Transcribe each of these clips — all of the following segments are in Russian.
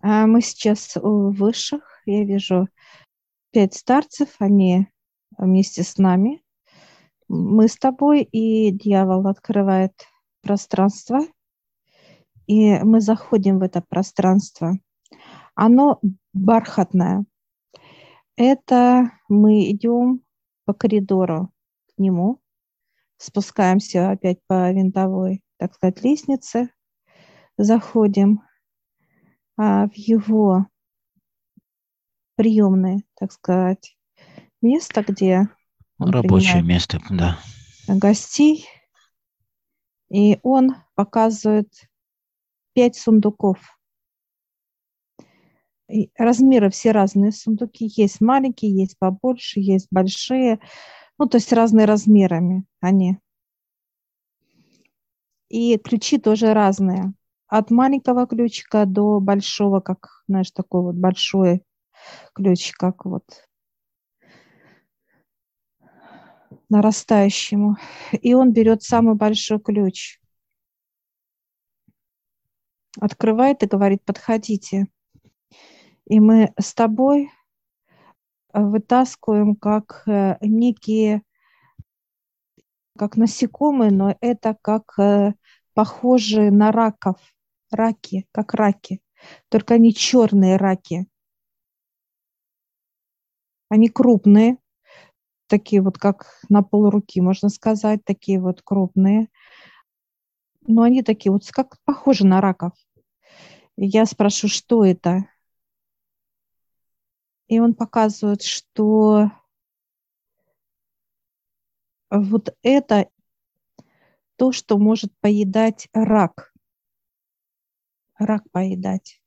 А мы сейчас у высших. Я вижу пять старцев, они вместе с нами. Мы с тобой, и дьявол открывает пространство, и мы заходим в это пространство. Оно бархатное. Это мы идем по коридору к нему, спускаемся опять по винтовой, так сказать, лестнице, заходим в его приемное, так сказать, место, где рабочее место, да, гостей, и он показывает пять сундуков. И размеры все разные сундуки. Есть маленькие, есть побольше, есть большие. Ну, то есть разные размерами они. И ключи тоже разные. От маленького ключика до большого, как, знаешь, такой вот большой ключ, как вот нарастающему. И он берет самый большой ключ, открывает и говорит, подходите. И мы с тобой вытаскиваем как э, некие, как насекомые, но это как э, похожие на раков, раки, как раки, только они черные раки. Они крупные, такие вот как на полруки, можно сказать, такие вот крупные. Но они такие вот как похожи на раков. Я спрашиваю, что это? И он показывает, что вот это то, что может поедать рак. Рак поедать.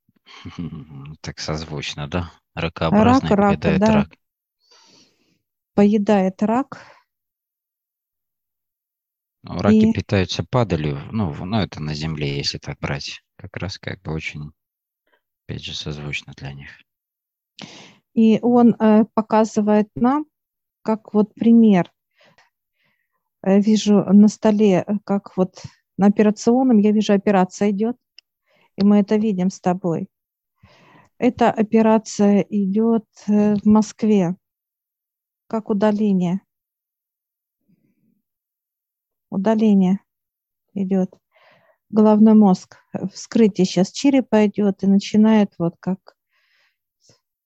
Так созвучно, да? Ракообразный рак, поедает да. рак поедает рак. Ну, раки и... питаются падалью, ну, ну, это на земле, если так брать. Как раз как бы очень, опять же, созвучно для них. И он э, показывает нам, как вот пример. Э, вижу на столе, э, как вот на операционном, я вижу, операция идет, и мы это видим с тобой. Эта операция идет э, в Москве как удаление. Удаление идет. Головной мозг. Вскрытие сейчас черепа идет и начинает вот как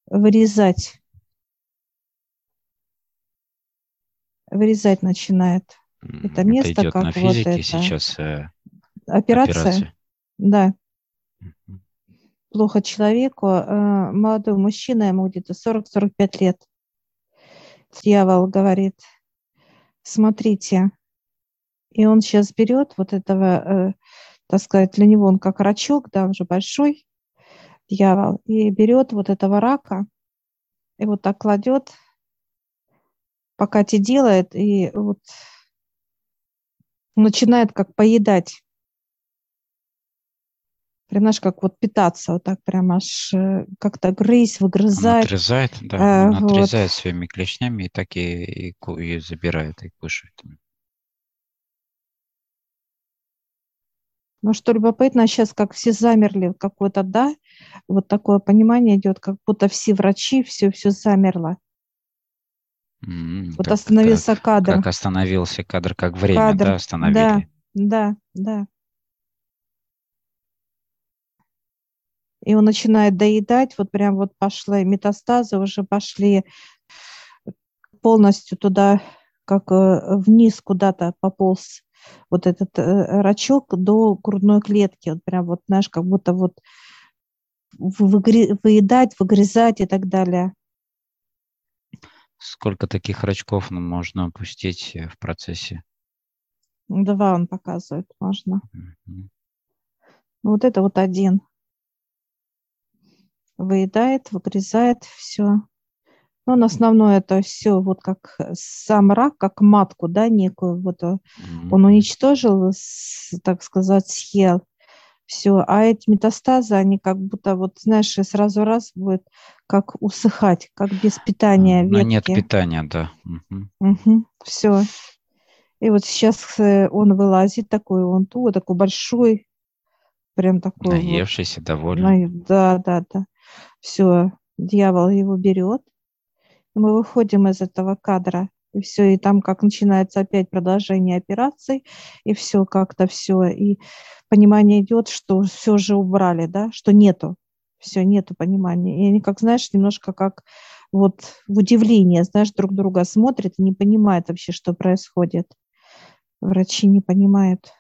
вырезать. Вырезать начинает. Это место, это идет как на физике вот это. сейчас э, операция. операция. Да. Плохо человеку. Э, молодой мужчина, ему где-то 40-45 лет. Дьявол говорит, смотрите, и он сейчас берет вот этого, э, так сказать, для него он как рачок, да, уже большой дьявол, и берет вот этого рака, и вот так кладет, пока те делает, и вот начинает как поедать прям, знаешь, как вот питаться, вот так прям аж э, как-то грызть, выгрызать. Он отрезает, да, он вот. отрезает своими клешнями и так и, и, и забирает, и кушает. Ну, что любопытно, сейчас как все замерли, какое-то, да, вот такое понимание идет, как будто все врачи, все, все замерло. Mm, вот остановился как, кадр. Как остановился кадр, как время, кадр. да, остановили. Да, да, да. И он начинает доедать, вот прям вот пошли метастазы, уже пошли полностью туда, как э, вниз куда-то пополз вот этот э, рачок до грудной клетки, вот прям вот, знаешь, как будто вот выедать, выгрызать и так далее. Сколько таких рачков можно опустить э, в процессе? Два он показывает, можно. Mm-hmm. Вот это вот один выедает, выгрызает все. Но он основное это все вот как сам рак, как матку, да, некую, вот mm-hmm. он уничтожил, так сказать, съел все, а эти метастазы, они как будто вот, знаешь, сразу раз будет как усыхать, как без питания ветки. Но нет питания, да. Угу. Угу, все. И вот сейчас э, он вылазит такой, он ту, такой большой, Прям такой Наевшийся, вот, довольный. Да, да, да. Все, дьявол его берет. И мы выходим из этого кадра. И все, и там как начинается опять продолжение операций, и все как-то все. И понимание идет, что все же убрали, да, что нету. Все, нету понимания. И они, как знаешь, немножко как вот в удивлении, знаешь, друг друга смотрят и не понимают вообще, что происходит. Врачи не понимают.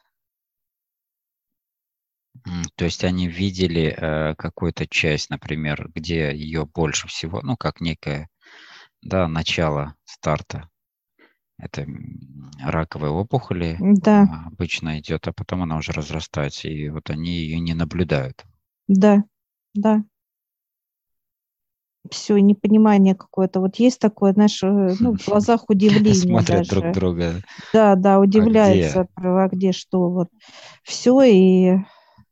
То есть они видели э, какую-то часть, например, где ее больше всего, ну, как некое, да, начало старта. Это раковые опухоли Да, а, обычно идет, а потом она уже разрастается, и вот они ее не наблюдают. да, да. Все, непонимание какое-то. Вот есть такое, знаешь, э, ну, в глазах удивление Смотрят друг даже. друга. Да, да, А где? удивляются, а где что, вот. Все, и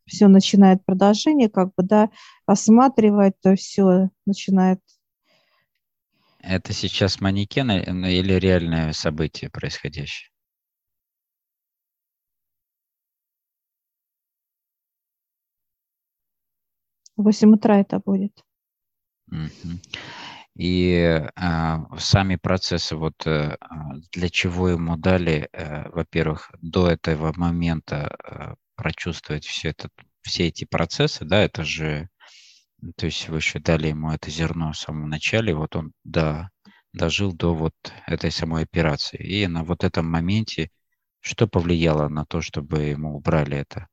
все начинает продолжение, как бы, да, осматривать, то все начинает. Это сейчас манекен э, ну, или реальное событие происходящее? В 8 утра это будет. И а, сами процессы, вот э, а, для чего ему дали, э, во-первых, до этого момента прочувствовать все, это, все эти процессы, да, это же, то есть вы еще дали ему это зерно в самом начале, вот он до, дожил до вот этой самой операции. И на вот этом моменте что повлияло на то, чтобы ему убрали это?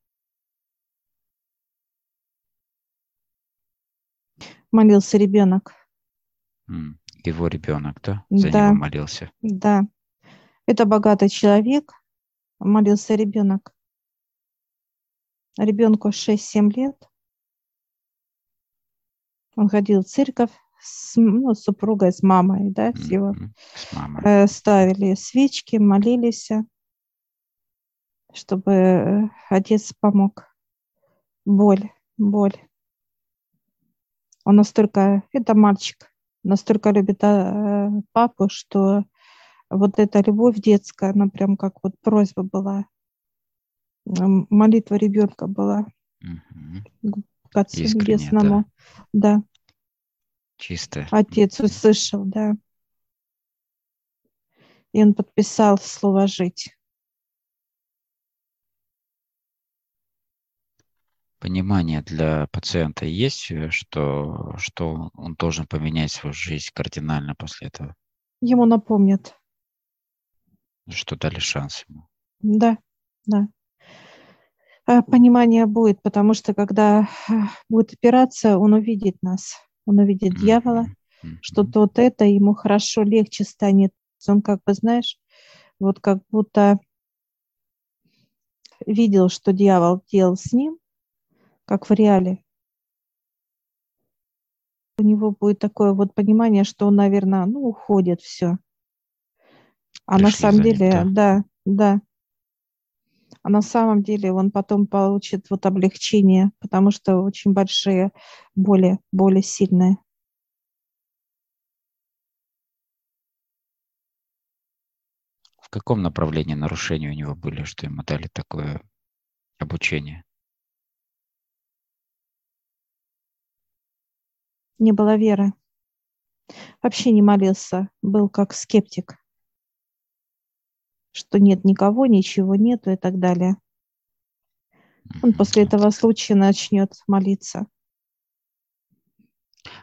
Молился ребенок. Его ребенок, да? За Да, него молился. да. Это богатый человек, молился ребенок. Ребенку 6-7 лет. Он ходил в церковь с, ну, с супругой, с мамой, да, его. Мамой. Э, ставили свечки, молились, чтобы э, отец помог. Боль, боль. Он настолько, это мальчик, настолько любит э, папу, что вот эта любовь детская, она прям как вот просьба была, молитва ребенка была Мгм. к Отцу Искренне, Небесному. Да, Чисто. отец услышал, да. И он подписал слово «жить». Понимание для пациента есть, э, что, что он должен поменять свою жизнь кардинально после этого, Ему напомнят. что дали шанс ему. Да, да. А, Понимание будет, потому что когда а, будет операция, он увидит нас, он увидит дьявола. Мгм. что-то вот это ему хорошо, легче станет. Он как бы, знаешь, вот как будто видел, что дьявол делал с ним, как в реале. У него будет такое вот понимание, что он, наверное, ну, уходит все. А на Пришли самом за ним, деле, да, да. А на самом деле он потом получит вот облегчение, потому что очень большие боли, боли сильные. В каком направлении нарушения у него были, что ему дали такое обучение? Не было веры. Вообще не молился, был как скептик, что нет никого, ничего нету и так далее. Он после этого случая начнет молиться.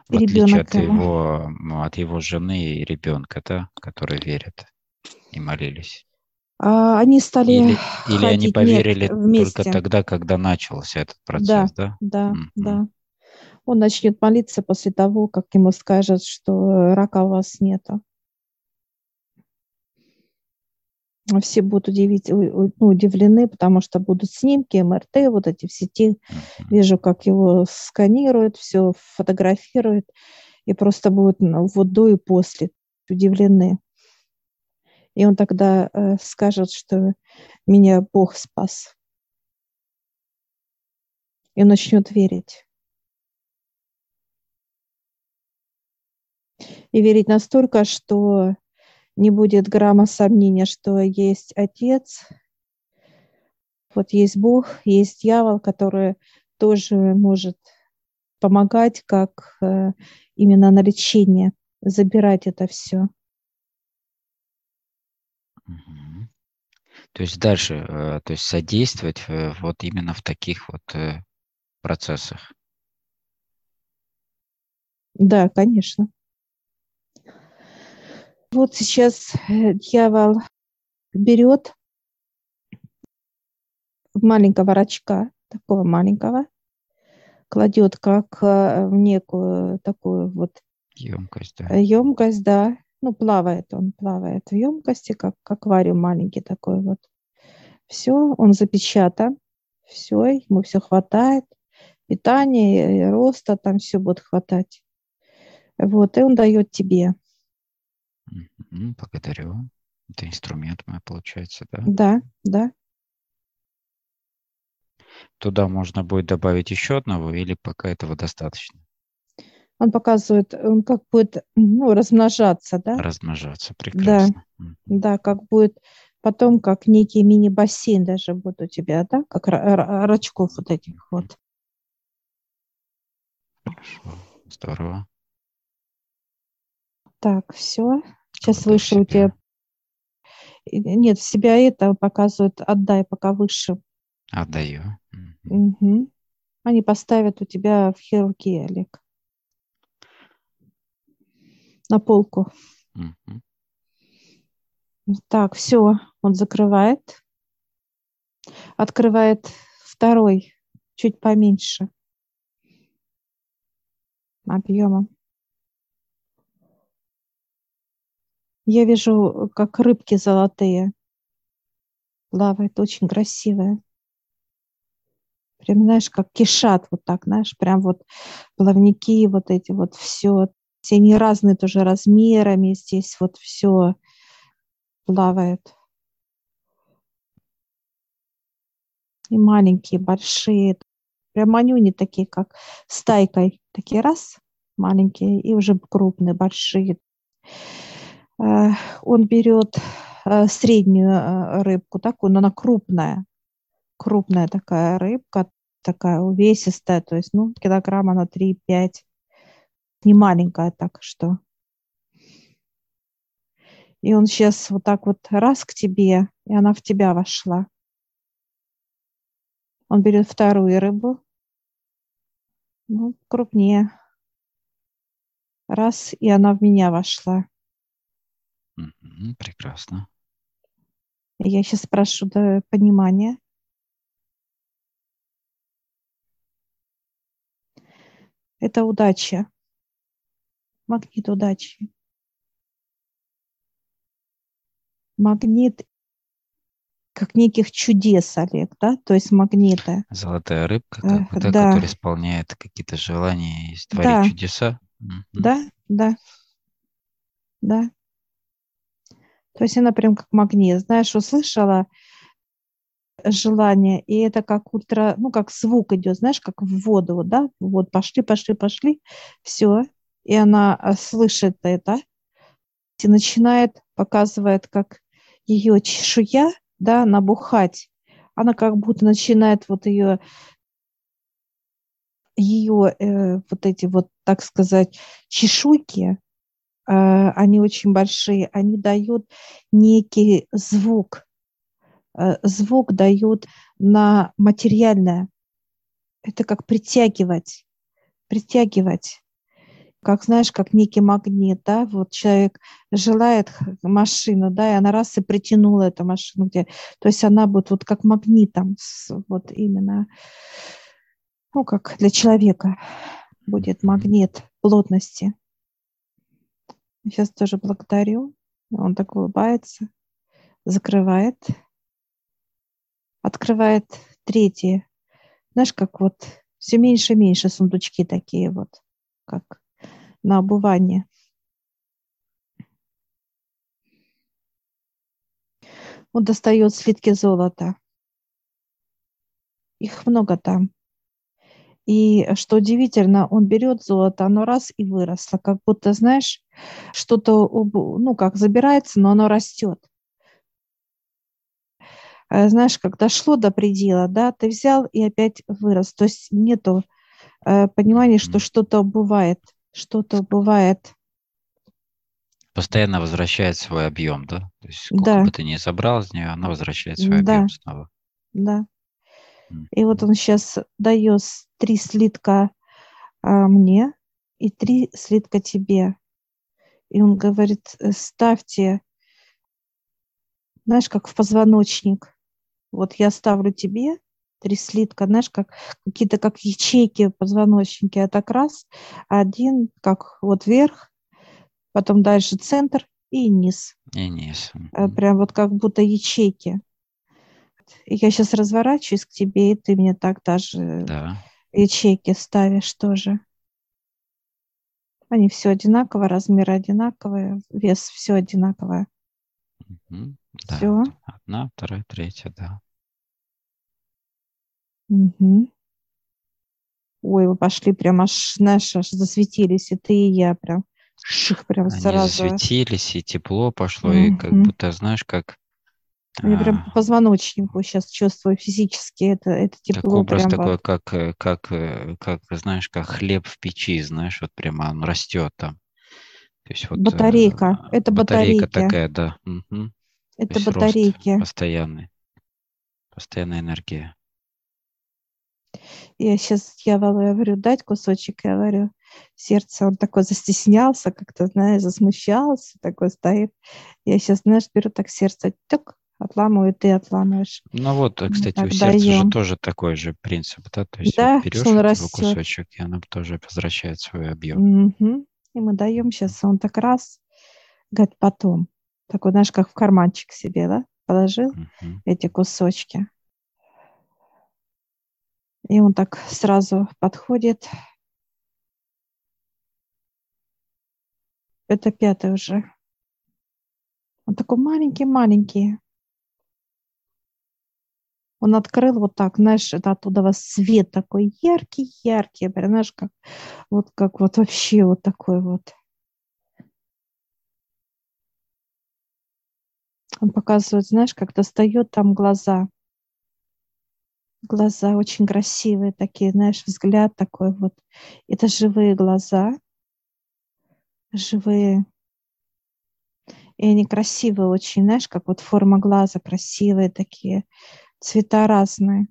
В отличие от его, ну, от его жены и ребенка, да, которые верят и молились. А они стали Или, или они нет, поверили вместе. только тогда, когда начался этот процесс, да? Да, Мгм. да. Он начнет молиться после того, как ему скажут, что рака у вас нету. Все будут удивить, ну, удивлены, потому что будут снимки, МРТ, вот эти в сети. Вижу, как его сканируют, все фотографируют, и просто будут вот до и после удивлены. И он тогда э, скажет, что меня Бог спас. И он начнет верить. И верить настолько, что не будет грамма сомнения, что есть Отец, Вот есть Бог, есть дьявол, который тоже может помогать как э, именно на лечение, забирать это все. То есть дальше, э, то есть содействовать э, вот именно в таких вот процессах. Да, конечно. Вот сейчас дьявол берет маленького рачка, такого маленького, кладет как э, в некую такую вот емкость, да. емкость, да. Ну, плавает он, плавает в емкости, как, как аквариум маленький такой вот. Все, он запечатан, все, ему все хватает, питание, роста, там все будет хватать. Вот, и он дает тебе. Благодарю. Это инструмент мой, получается, да? Да, да. Туда можно будет добавить еще одного или пока этого достаточно? Он показывает, он как будет ну, размножаться, да? Размножаться, прекрасно. Да, да, как будет потом, как некий мини-бассейн даже будет у тебя, да? Как рачков вот этих вот. Хорошо, здорово. Так, все. Сейчас выше у тебя. Нет, себя это показывает, отдай пока выше. Отдаю. Угу. Они поставят у тебя в хирургии, Олег. На полку. Угу. Так, все, он закрывает. Открывает второй, чуть поменьше объемом. Я вижу, как рыбки золотые плавают, очень красивые прям, знаешь, как кишат вот так, знаешь, прям вот плавники вот эти вот, все, все они разные тоже размерами, здесь вот все плавает. И маленькие, большие, прям манюни такие, как стайкой, такие раз, маленькие, и уже крупные, большие. Э, он берет э, среднюю э, рыбку такую, но она крупная, крупная такая рыбка, такая увесистая, то есть, ну, килограмма на 3-5, не маленькая так что. И он сейчас вот так вот раз к тебе, и она в тебя вошла. Он берет вторую рыбу, ну, крупнее. Раз, и она в меня вошла. Прекрасно. Я сейчас спрошу до понимания. Это удача. Магнит удачи. Магнит как неких чудес, Олег, да? То есть магниты. Золотая рыбка, как бы, да, да. которая исполняет какие-то желания и творит да. чудеса. Да, да, да. То есть она прям как магнит. Знаешь, услышала, желание, и это как ультра, ну, как звук идет, знаешь, как в воду, да, вот пошли, пошли, пошли, все, и она а, слышит это, и начинает, показывает, как ее чешуя, да, набухать, она как будто начинает вот ее ее э, вот эти вот, так сказать, чешуйки, э, они очень большие, они дают некий звук, Э, звук дают на материальное. Это как притягивать, притягивать. Как, знаешь, как некий магнит, да, вот человек желает машину, да, и она раз и притянула эту машину, где, то есть она будет вот как магнитом, вот именно, ну, как для человека будет магнит плотности. Сейчас тоже благодарю. Он так улыбается, закрывает открывает третье. Знаешь, как вот все меньше и меньше сундучки такие вот, как на обувание. Он достает слитки золота. Их много там. И что удивительно, он берет золото, оно раз и выросло, как будто, знаешь, что-то, ну, как забирается, но оно растет. э, знаешь, как дошло до предела, да, ты взял и опять вырос. То есть нету э, понимания, что что-то бывает, что-то бывает. Постоянно возвращает свой объем, да? То есть сколько Да, бы ты ни забрал из нее, она возвращает свой да, объем снова. да. И вот он сейчас дает три слитка а, мне и три слитка тебе. И он говорит, э, ставьте, знаешь, как в позвоночник. Вот я ставлю тебе три слитка, знаешь, как какие-то как ячейки в позвоночнике. А так раз, один как вот вверх, потом дальше центр и низ. И низ. Э. Прям вот как будто ячейки. Я сейчас разворачиваюсь к тебе, и ты мне так даже Да. ячейки ставишь тоже. Они все одинаково, размеры одинаковые, вес все одинаковое. Мгм. Да. Все. Одна, вторая, третья, да. Ой, вы пошли прям аж, знаешь, аж засветились, и ты, и я прям ших прям Они сразу. засветились, и тепло пошло, и как будто, знаешь, как Я прям по а, позвоночнику сейчас чувствую физически это, это тепло образ прям такой, вот. как, э, как, э, как, знаешь, как хлеб в печи, знаешь, вот прямо он растет там. То есть вот э, Батарейка. Это батарейка батарейки. такая, да. То Это батарейки. постоянный, постоянная энергия. Я сейчас я говорю, дать кусочек, я говорю, сердце, он такой застеснялся, как-то, знаешь, засмущался, такой стоит. Я сейчас, знаешь, беру так сердце, тюк, отламываю, ты отламываешь. Ну вот, э, кстати, у так сердца же даем. тоже такой же принцип, да, то есть Да, берешь он растет. кусочек, и оно тоже возвращает свой объем. Мгм. И мы даем сейчас, он так раз, говорит, потом. Такой, знаешь, как в карманчик себе, да, положил Мгм. эти кусочки. И он так сразу подходит. Это пятый уже. Он такой маленький-маленький. Он открыл вот так, знаешь, это оттуда вас свет такой яркий-яркий, прям, знаешь, как вот как вот вообще вот такой вот. Он показывает, знаешь, как достает там глаза. Глаза очень красивые такие, знаешь, взгляд такой вот. Это живые глаза, живые. И они красивые очень, знаешь, как вот форма глаза красивые такие, цвета разные.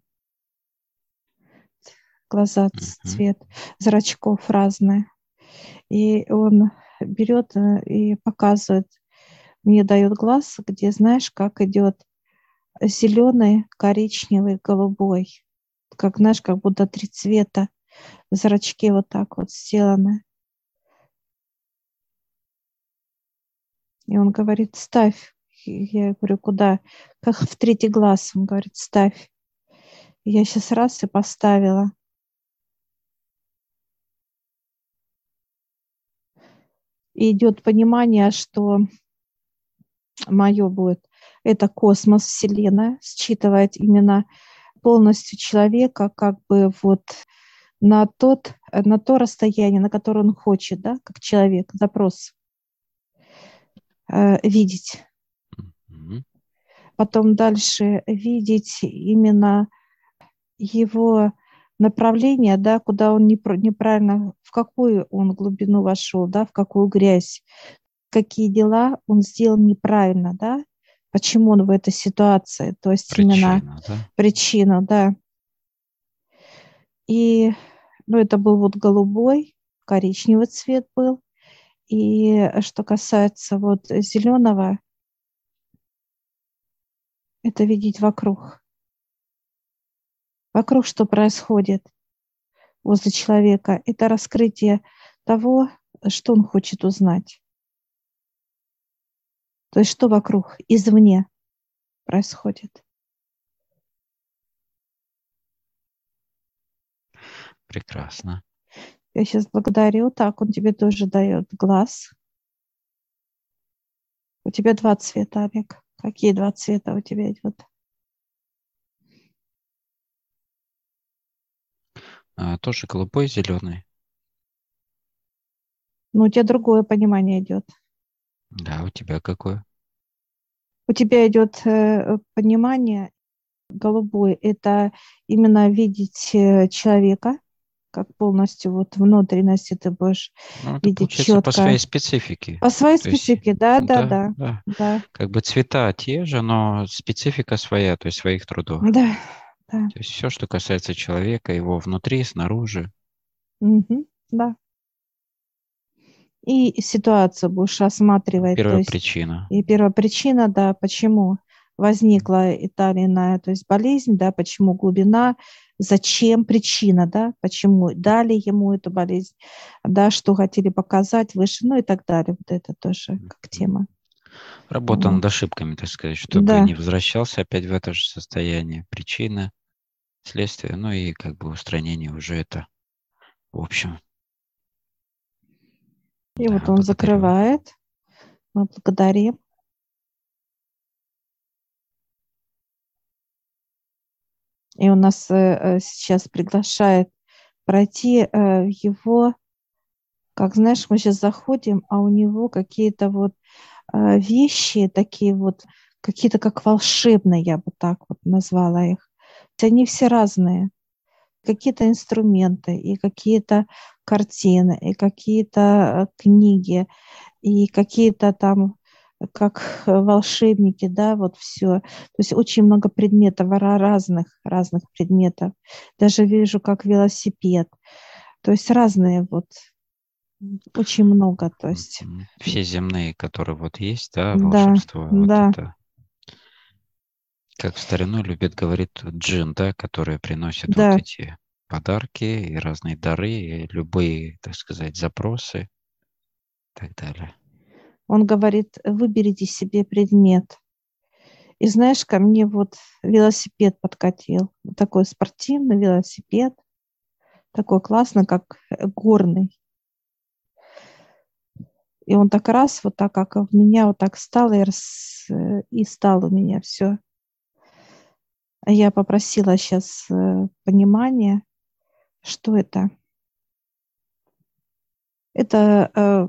Глаза, цвет зрачков разные. И он берет э, и показывает, мне дает глаз, где, знаешь, как идет зеленый, коричневый, голубой. Как, знаешь, как будто три цвета. Зрачки вот так вот сделаны. И он говорит, ставь. Я говорю, куда? Как в третий глаз. Он говорит, ставь. Я сейчас раз и поставила. И идет понимание, что мое будет. Это космос, Вселенная, считывает именно полностью человека как бы вот на, тот, на то расстояние, на которое он хочет, да, как человек, запрос э, видеть. Потом дальше видеть именно его направление, да, куда он неправильно, в какую он глубину вошел, да, в какую грязь, какие дела он сделал неправильно, да, почему он в этой ситуации, то есть именно Причина, да? причину, да. И, ну, это был вот голубой, коричневый цвет был. И что касается вот зеленого, это видеть вокруг. Вокруг что происходит возле человека. Это раскрытие того, что он хочет узнать. То есть что вокруг, извне происходит. Прекрасно. Я сейчас благодарю. Так, он тебе тоже дает глаз. У тебя два цвета, Олег. Какие два цвета у тебя идет? А, тоже голубой, зеленый. Ну, у тебя другое понимание идет. Да, у тебя какое? У тебя идет э, понимание Голубой – это именно видеть э, человека, как полностью вот внутренности ты будешь ну, видеть четко. по своей специфике. По своей то специфике, есть, да, да, да, да, да. Как бы цвета те же, но специфика своя, то есть своих трудов. Да, да. То есть все, что касается человека, его внутри, снаружи. Угу, да. И ситуацию будешь осматривать. Первая есть. И первая причина, да, почему возникла и та или иная, то есть болезнь, да, почему глубина, зачем причина, да, почему дали ему эту болезнь, да, что хотели показать выше, ну и так далее. Вот это тоже как тема. Работа над ошибками, так сказать, чтобы да. не возвращался опять в это же состояние. Причина, следствие, ну и как бы устранение уже это в общем. И да, вот он закрывает. Мы благодарим. И он нас э, э, сейчас приглашает пройти э, его, как знаешь, мы сейчас заходим, а у него какие-то вот вещи такие вот, какие-то как волшебные, я бы так вот назвала их. Они все разные. Какие-то инструменты, и какие-то картины, и какие-то книги, и какие-то там как волшебники, да, вот все. То есть очень много предметов, разных, разных предметов. Даже вижу, как велосипед. То есть разные вот, очень много, то есть. Все земные, которые вот есть, да, волшебство. Да, вот да. Это, как в старину любит говорить джин, да, которые приносят да. вот эти подарки и разные дары, и любые, так сказать, запросы и так далее. Он говорит, выберите себе предмет. И знаешь, ко мне вот велосипед подкатил. такой спортивный велосипед. Такой классный, как горный. И он так раз, вот так, как в меня вот так стал, и, раз, и стал у меня все. Я попросила сейчас э, понимания, что это. Это э,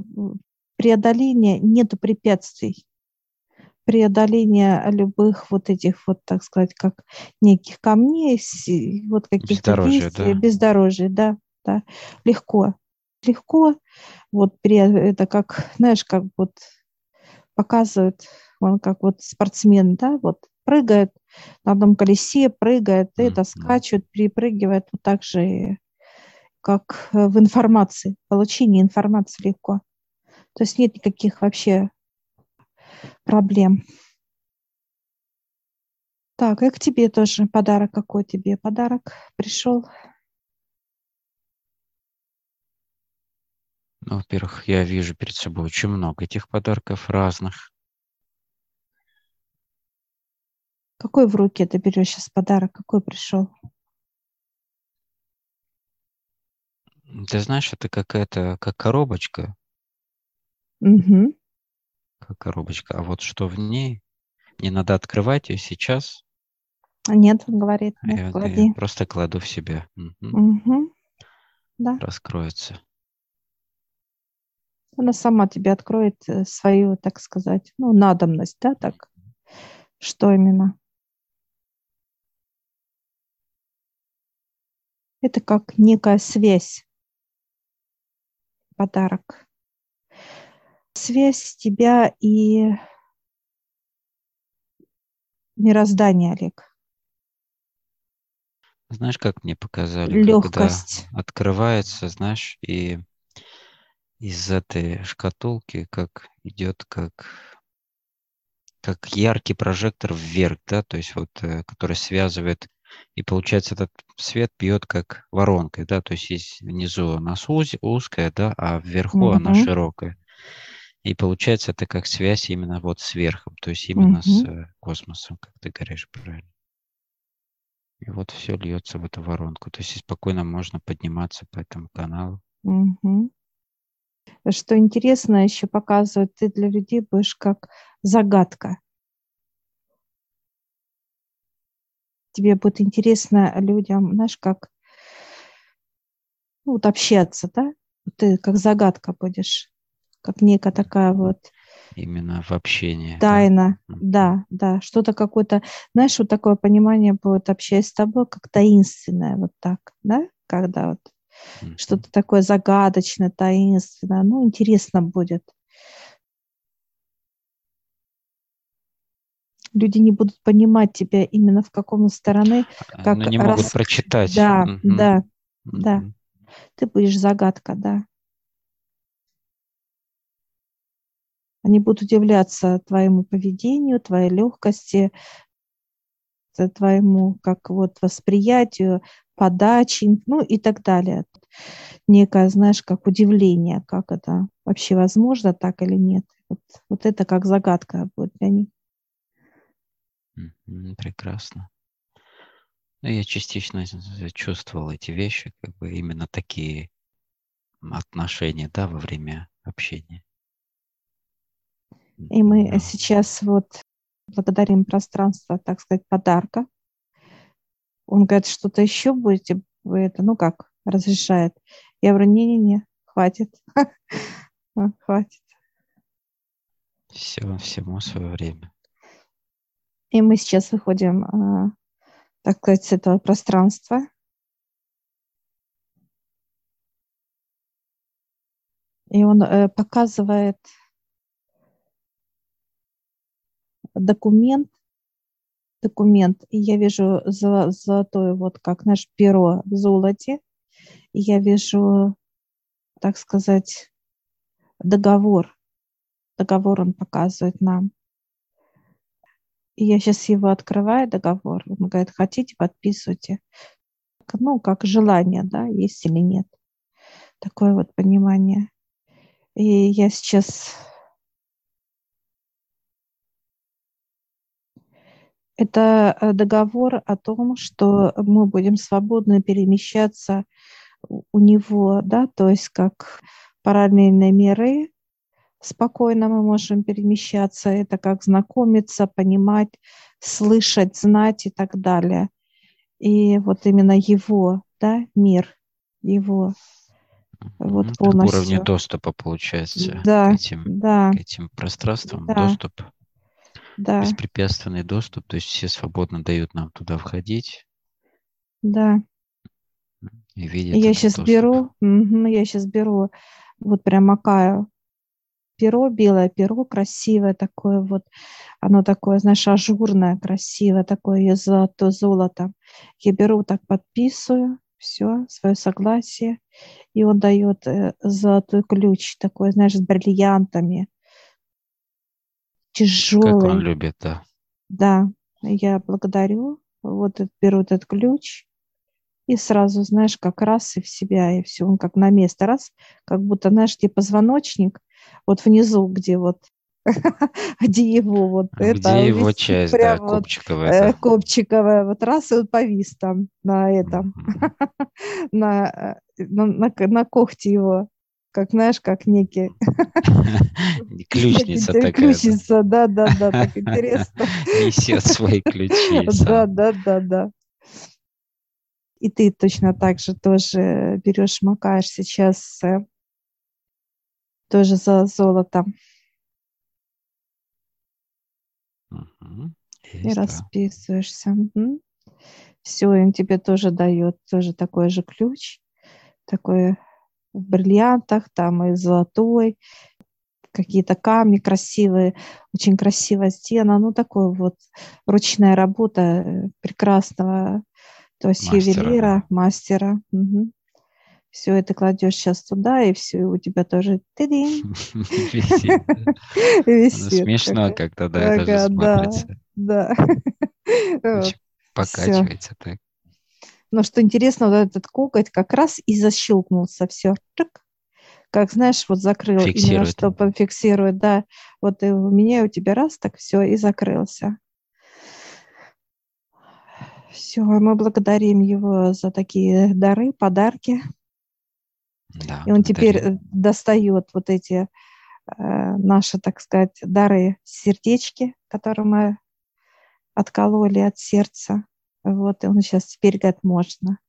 преодоления нету препятствий. Преодоление любых вот этих вот, так сказать, как неких камней, вот каких-то бездорожья, да? бездорожья, да, да, легко, легко, вот это как, знаешь, как вот показывают, он как вот спортсмен, да, вот прыгает на одном колесе, прыгает, mm-hmm. это скачет, перепрыгивает, вот так же, как в информации, получение информации легко. То есть нет никаких вообще проблем. Так, и к тебе тоже подарок. Какой тебе подарок пришел? Ну, во-первых, я вижу перед собой очень много этих подарков разных. Какой в руке ты берешь сейчас подарок? Какой пришел? Ты знаешь, это какая-то как коробочка Угу. Как коробочка. А вот что в ней, не надо открывать ее сейчас. Нет, он говорит, нет, я, клади. Я просто кладу в себя. Угу. Угу. Да. Раскроется. Она сама тебе откроет э, свою, так сказать, ну, надобность, да, так? Что именно? Это как некая связь, подарок связь тебя и мироздания, Олег. Знаешь, как мне показали, Легкость. когда открывается, знаешь, и из этой шкатулки как идет как как яркий прожектор вверх, да, то есть вот, э, который связывает, и получается этот свет бьет как воронкой, да, то есть есть внизу у нас уз, узкая, да, а вверху угу. она широкая. И получается, это как связь именно вот с верхом, то есть именно угу. с э, космосом, как ты говоришь правильно. И вот все льется в эту воронку. То есть спокойно можно подниматься по этому каналу. Угу. Что интересно, еще показывает, ты для людей будешь как загадка. Тебе будет интересно людям, знаешь, как ну, вот общаться, да? Ты как загадка будешь как некая такая вот Именно в общении. Тайна, да, да, да. Что-то какое-то, знаешь, вот такое понимание будет, общаясь с тобой, как таинственное, вот так, да, когда вот mm-hmm. что-то такое загадочное, таинственное, ну, интересно будет. Люди не будут понимать тебя именно в каком стороны, а, как Но не рас... могут прочитать. Да, mm-hmm. да, mm-hmm. да. Ты будешь загадка, да. Они будут удивляться твоему поведению, твоей легкости, твоему как вот восприятию, подаче, ну и так далее. Некое, знаешь, как удивление, как это вообще возможно так или нет. Вот, вот это как загадка будет для них. Прекрасно. Ну, я частично чувствовал эти вещи, как бы именно такие отношения, да, во время общения. И мы сейчас вот благодарим пространство, так сказать, подарка. Он говорит, что-то еще будете вы это, ну как, разрешает. Я говорю, не-не-не, хватит. Хватит. Все, всему свое время. И мы сейчас выходим, а, так сказать, с этого пространства. И он э, показывает документ, документ, и я вижу золотое, вот как наш перо в золоте, и я вижу, так сказать, договор. Договор он показывает нам. И я сейчас его открываю, договор. Он говорит, хотите, подписывайте. Ну, как желание, да, есть или нет. Такое вот понимание. И я сейчас Это э, договор о том, что мы будем свободно перемещаться у него, да, то есть как параллельные миры, спокойно мы можем перемещаться, это как знакомиться, понимать, слышать, знать и так далее. И вот именно его, да, мир, его вот полностью. Уровень доступа получается да, к этим, да, к этим пространствам, да. доступ да. беспрепятственный доступ, то есть все свободно дают нам туда входить. Да. И видят я сейчас доступ. беру, угу, я сейчас беру, вот прям макаю перо, белое перо, красивое такое вот, оно такое, знаешь, ажурное, красивое, такое из золото, золото. Я беру, так подписываю, все, свое согласие, и он дает э, золотой ключ такой, знаешь, с бриллиантами, тяжелый. Как он любит, да. Да, я благодарю. Вот беру этот ключ и сразу, знаешь, как раз и в себя, и все, он как на место, раз, как будто, знаешь, где позвоночник, вот внизу, где вот где его вот где это. Где его часть, да, копчиковая. Вот, э, копчиковая, вот раз и он повис там на этом, на, э, на, на, на когте его как, знаешь, как некий... Ключница такая. Ключница, да, да, да, так интересно. Несет свои ключи. Да, да, да, да. И ты точно так же тоже берешь, макаешь сейчас э, тоже за золото. и расписываешься. Все, и он тебе тоже дает тоже такой же ключ, такой в бриллиантах, там и золотой, какие-то камни красивые, очень красивая стена, ну такое вот ручная работа э, прекрасного, то есть мастера, ювелира, да. мастера. Угу. Все это кладешь сейчас туда, и все, у тебя тоже висит. Смешно как-то, да, это смотрится. Да. Покачивается так. Но что интересно, вот этот коготь как раз и защелкнулся. Все. Как знаешь, вот закрыл фиксирует. именно, чтобы фиксирует, да. Вот и у меня, и у тебя раз, так все, и закрылся. Все, мы благодарим его за такие дары, подарки. Да, и он благодарим. теперь э, достает вот эти э, наши, так сказать, дары сердечки, которые мы откололи от сердца. Вот, и он сейчас теперь говорит, можно.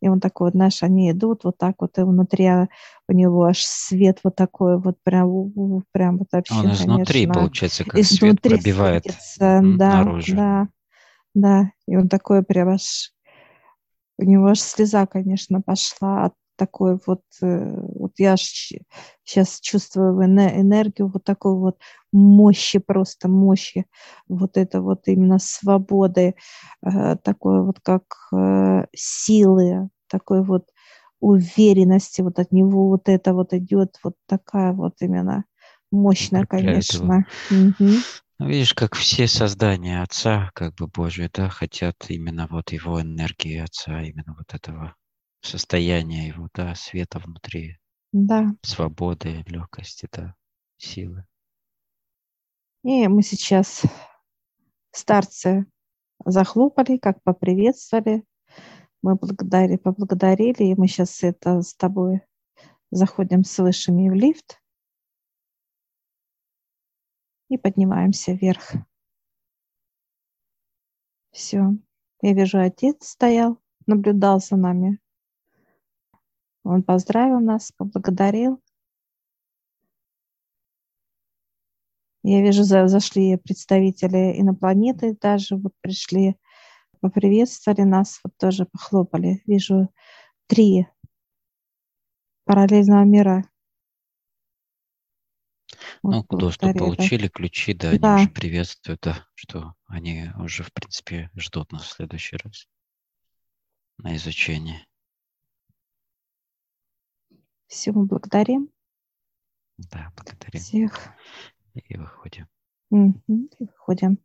И он такой, вот, знаешь, они идут вот так вот, и внутри а, у него аж свет вот такой вот, прям, прям вот вообще, Он изнутри, конечно, получается, как свет пробивает светится, да, наружу. Да, да, и он такой прям аж, у него аж слеза, конечно, пошла от такой вот, э, вот я сейчас чувствую энергию вот такой вот мощи, просто мощи, вот это вот именно свободы, э, такой вот как э, силы, такой вот уверенности, вот от него вот это вот идет вот такая вот именно мощная, конечно. Угу. Ну, видишь, как все создания Отца, как бы Божие, да, хотят именно вот его энергии Отца, именно вот этого состояние его, да, света внутри, Да. свободы, легкости, да, силы. И мы сейчас старцы захлопали, как поприветствовали. Мы благодарили, поблагодарили, и мы сейчас это с тобой заходим с высшими в лифт и поднимаемся вверх. Все. Я вижу, отец стоял, наблюдал за нами. Он поздравил нас, поблагодарил. Я вижу, за, зашли представители инопланеты, даже вот пришли, поприветствовали нас, вот тоже похлопали. Вижу три параллельного мира. Вот ну, доступ получили, ключи, да, да, они уже приветствуют, да, что они уже, в принципе, ждут нас в следующий раз на изучение. Все, мы благодарим. Да, благодарим. Всех. И выходим. Угу, и выходим.